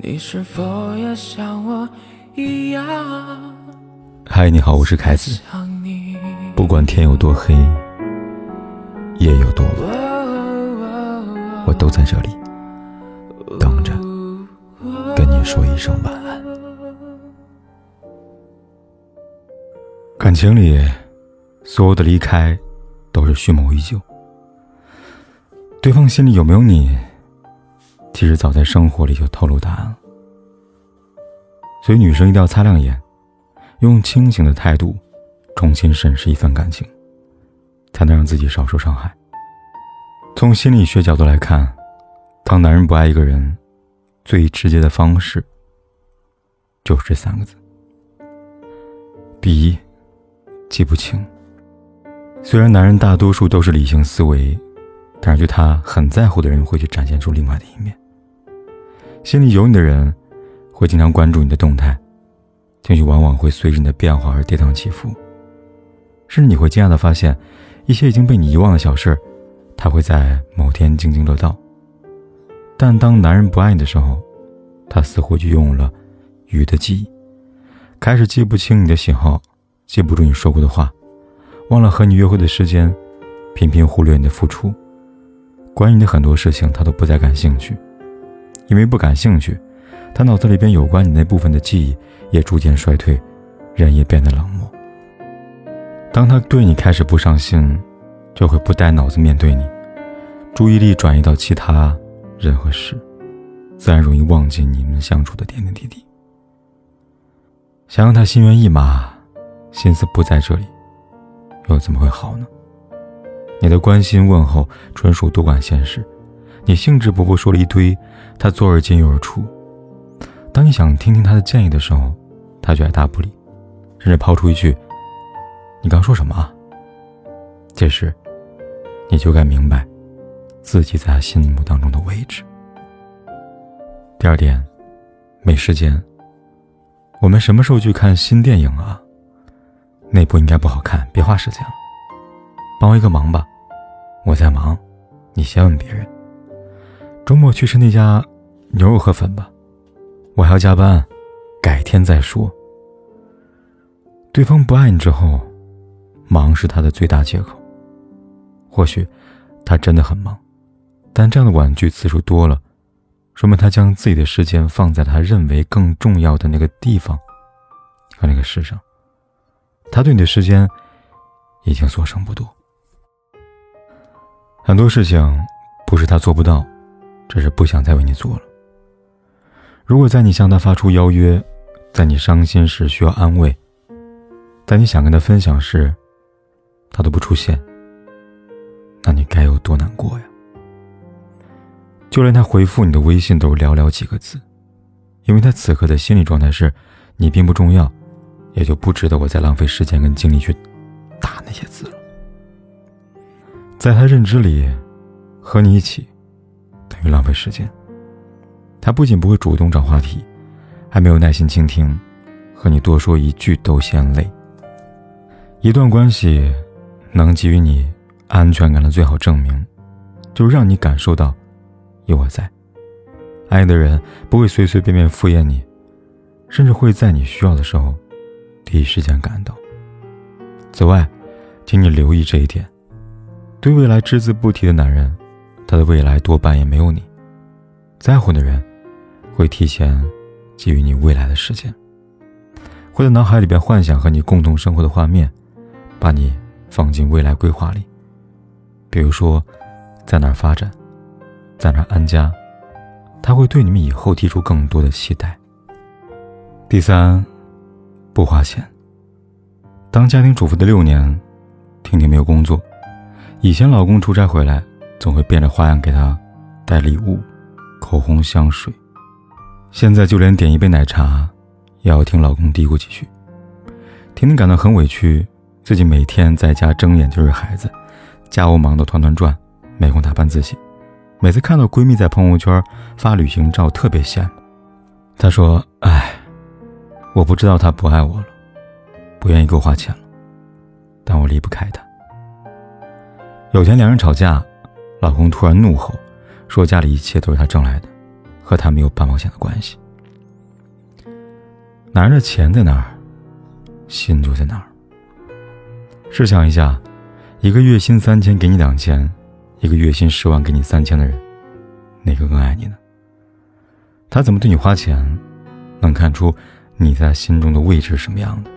你是否也像我一样？嗨，你好，我是凯子。不管天有多黑，夜有多晚，我都在这里等着跟你说一声晚安。感情里，所有的离开都是蓄谋已久。对方心里有没有你？其实早在生活里就透露答案了。所以女生一定要擦亮眼，用清醒的态度重新审视一份感情，才能让自己少受伤害。从心理学角度来看，当男人不爱一个人，最直接的方式就是这三个字：第一，记不清。虽然男人大多数都是理性思维。但是对他很在乎的人，会去展现出另外的一面。心里有你的人，会经常关注你的动态，情绪往往会随着你的变化而跌宕起伏。甚至你会惊讶的发现，一些已经被你遗忘的小事，他会在某天津津乐道。但当男人不爱你的时候，他似乎就拥有了鱼的记忆，开始记不清你的喜好，记不住你说过的话，忘了和你约会的时间，频频忽略你的付出。关于你的很多事情，他都不再感兴趣，因为不感兴趣，他脑子里边有关你那部分的记忆也逐渐衰退，人也变得冷漠。当他对你开始不上心，就会不带脑子面对你，注意力转移到其他人和事，自然容易忘记你们相处的点点滴滴。想让他心猿意马，心思不在这里，又怎么会好呢？你的关心问候纯属多管闲事，你兴致勃勃说了一堆，他左耳进右耳出。当你想听听他的建议的时候，他就爱答不理，甚至抛出一句：“你刚说什么啊？”这时，你就该明白自己在他心目当中的位置。第二点，没时间。我们什么时候去看新电影啊？那部应该不好看，别花时间了。帮我一个忙吧，我在忙，你先问别人。周末去吃那家牛肉河粉吧，我还要加班，改天再说。对方不爱你之后，忙是他的最大借口。或许他真的很忙，但这样的婉拒次数多了，说明他将自己的时间放在他认为更重要的那个地方和那个事上。他对你的时间已经所剩不多。很多事情不是他做不到，只是不想再为你做了。如果在你向他发出邀约，在你伤心时需要安慰，在你想跟他分享时，他都不出现，那你该有多难过呀？就连他回复你的微信都寥寥几个字，因为他此刻的心理状态是，你并不重要，也就不值得我再浪费时间跟精力去打那些字了。在他认知里，和你一起等于浪费时间。他不仅不会主动找话题，还没有耐心倾听，和你多说一句都嫌累。一段关系能给予你安全感的最好证明，就是让你感受到有我在。爱的人不会随随便便敷衍你，甚至会在你需要的时候第一时间赶到。此外，请你留意这一点。对未来只字不提的男人，他的未来多半也没有你。在乎的人，会提前给予你未来的时间，会在脑海里边幻想和你共同生活的画面，把你放进未来规划里。比如说，在哪儿发展，在哪儿安家，他会对你们以后提出更多的期待。第三，不花钱。当家庭主妇的六年，婷婷没有工作。以前老公出差回来，总会变着花样给她带礼物、口红、香水。现在就连点一杯奶茶，也要听老公嘀咕几句。婷婷感到很委屈，自己每天在家睁眼就是孩子，家务忙得团团转，没空打扮自己。每次看到闺蜜在朋友圈发旅行照，特别羡慕。她说：“哎，我不知道他不爱我了，不愿意给我花钱了，但我离不开他。”有天两人吵架，老公突然怒吼，说家里一切都是他挣来的，和他没有半毛钱的关系。男人的钱在哪儿，心就在哪儿。试想一下，一个月薪三千给你两千，一个月薪十万给你三千的人，哪个更爱你呢？他怎么对你花钱，能看出你在心中的位置是什么样的。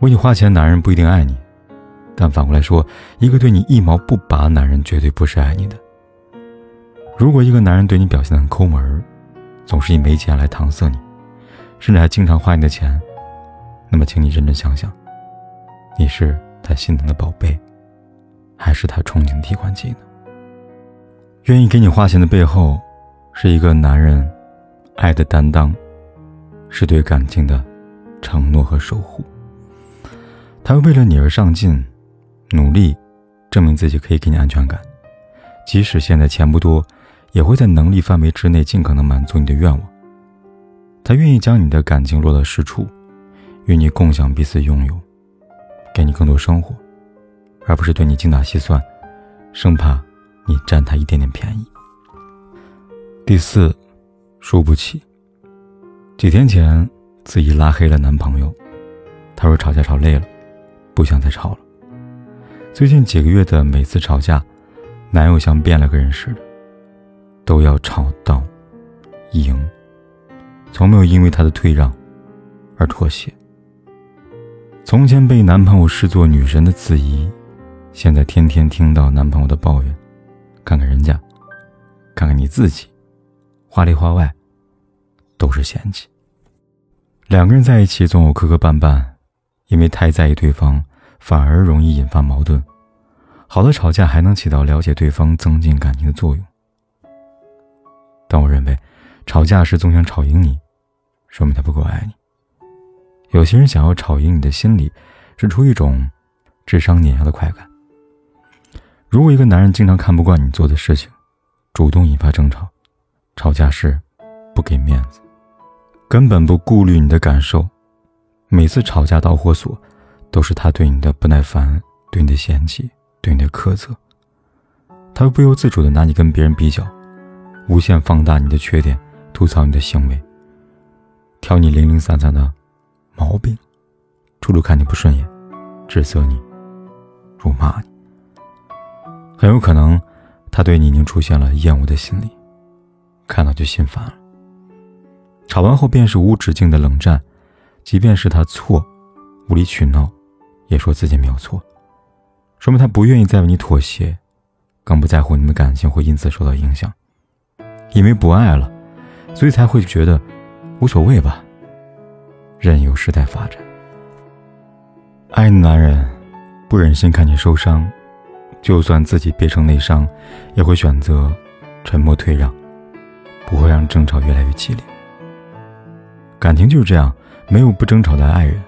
为你花钱，男人不一定爱你，但反过来说，一个对你一毛不拔的男人，绝对不是爱你的。如果一个男人对你表现的很抠门，总是以没钱来搪塞你，甚至还经常花你的钱，那么请你认真想想，你是他心疼的宝贝，还是他憧憬的提款机呢？愿意给你花钱的背后，是一个男人爱的担当，是对感情的承诺和守护。他会为了你而上进，努力，证明自己可以给你安全感，即使现在钱不多。也会在能力范围之内尽可能满足你的愿望。他愿意将你的感情落到实处，与你共享彼此拥有，给你更多生活，而不是对你精打细算，生怕你占他一点点便宜。第四，输不起。几天前，子怡拉黑了男朋友，她说吵架吵累了，不想再吵了。最近几个月的每次吵架，男友像变了个人似的。都要吵到赢，从没有因为他的退让而妥协。从前被男朋友视作女神的子怡，现在天天听到男朋友的抱怨。看看人家，看看你自己，话里话外都是嫌弃。两个人在一起总有磕磕绊绊，因为太在意对方，反而容易引发矛盾。好的吵架还能起到了解对方、增进感情的作用。但我认为，吵架时总想吵赢你，说明他不够爱你。有些人想要吵赢你的心理，是出于一种智商碾压的快感。如果一个男人经常看不惯你做的事情，主动引发争吵，吵架时不给面子，根本不顾虑你的感受，每次吵架导火索都是他对你的不耐烦、对你的嫌弃、对你的苛责，他会不由自主的拿你跟别人比较。无限放大你的缺点，吐槽你的行为，挑你零零散散的毛病，处处看你不顺眼，指责你，辱骂你。很有可能，他对你已经出现了厌恶的心理，看到就心烦了。吵完后便是无止境的冷战，即便是他错，无理取闹，也说自己没有错，说明他不愿意再为你妥协，更不在乎你们感情会因此受到影响。因为不爱了，所以才会觉得无所谓吧。任由时代发展。爱的男人不忍心看你受伤，就算自己憋成内伤，也会选择沉默退让，不会让争吵越来越激烈。感情就是这样，没有不争吵的爱人，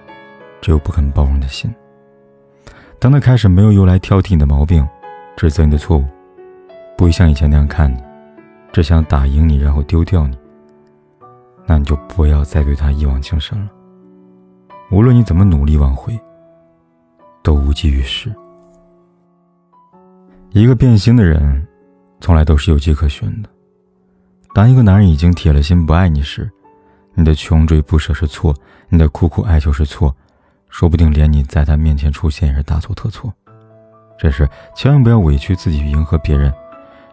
只有不肯包容的心。当他开始没有由来挑剔你的毛病，指责你的错误，不会像以前那样看你。只想打赢你，然后丢掉你，那你就不要再对他一往情深了。无论你怎么努力挽回，都无济于事。一个变心的人，从来都是有迹可循的。当一个男人已经铁了心不爱你时，你的穷追不舍是错，你的苦苦哀求是错，说不定连你在他面前出现也是大错特错。这时千万不要委屈自己去迎合别人，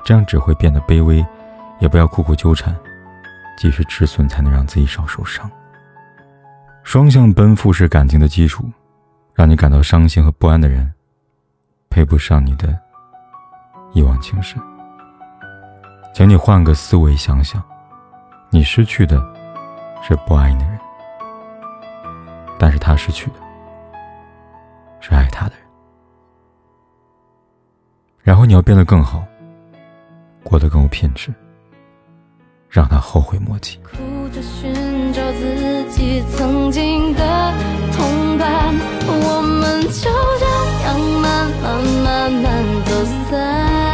这样只会变得卑微。也不要苦苦纠缠，及时止损才能让自己少受伤。双向奔赴是感情的基础，让你感到伤心和不安的人，配不上你的一往情深。请你换个思维想想，你失去的是不爱你的人，但是他失去的是爱他的人。然后你要变得更好，过得更有品质。让他后悔莫及。哭着寻找自己曾经的同伴，我们就这样慢慢慢慢走散，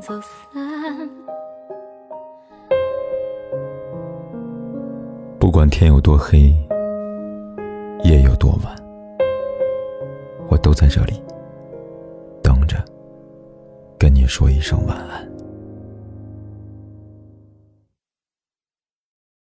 走散不管天有多黑夜有多晚我都在这里等着跟你说一声晚安。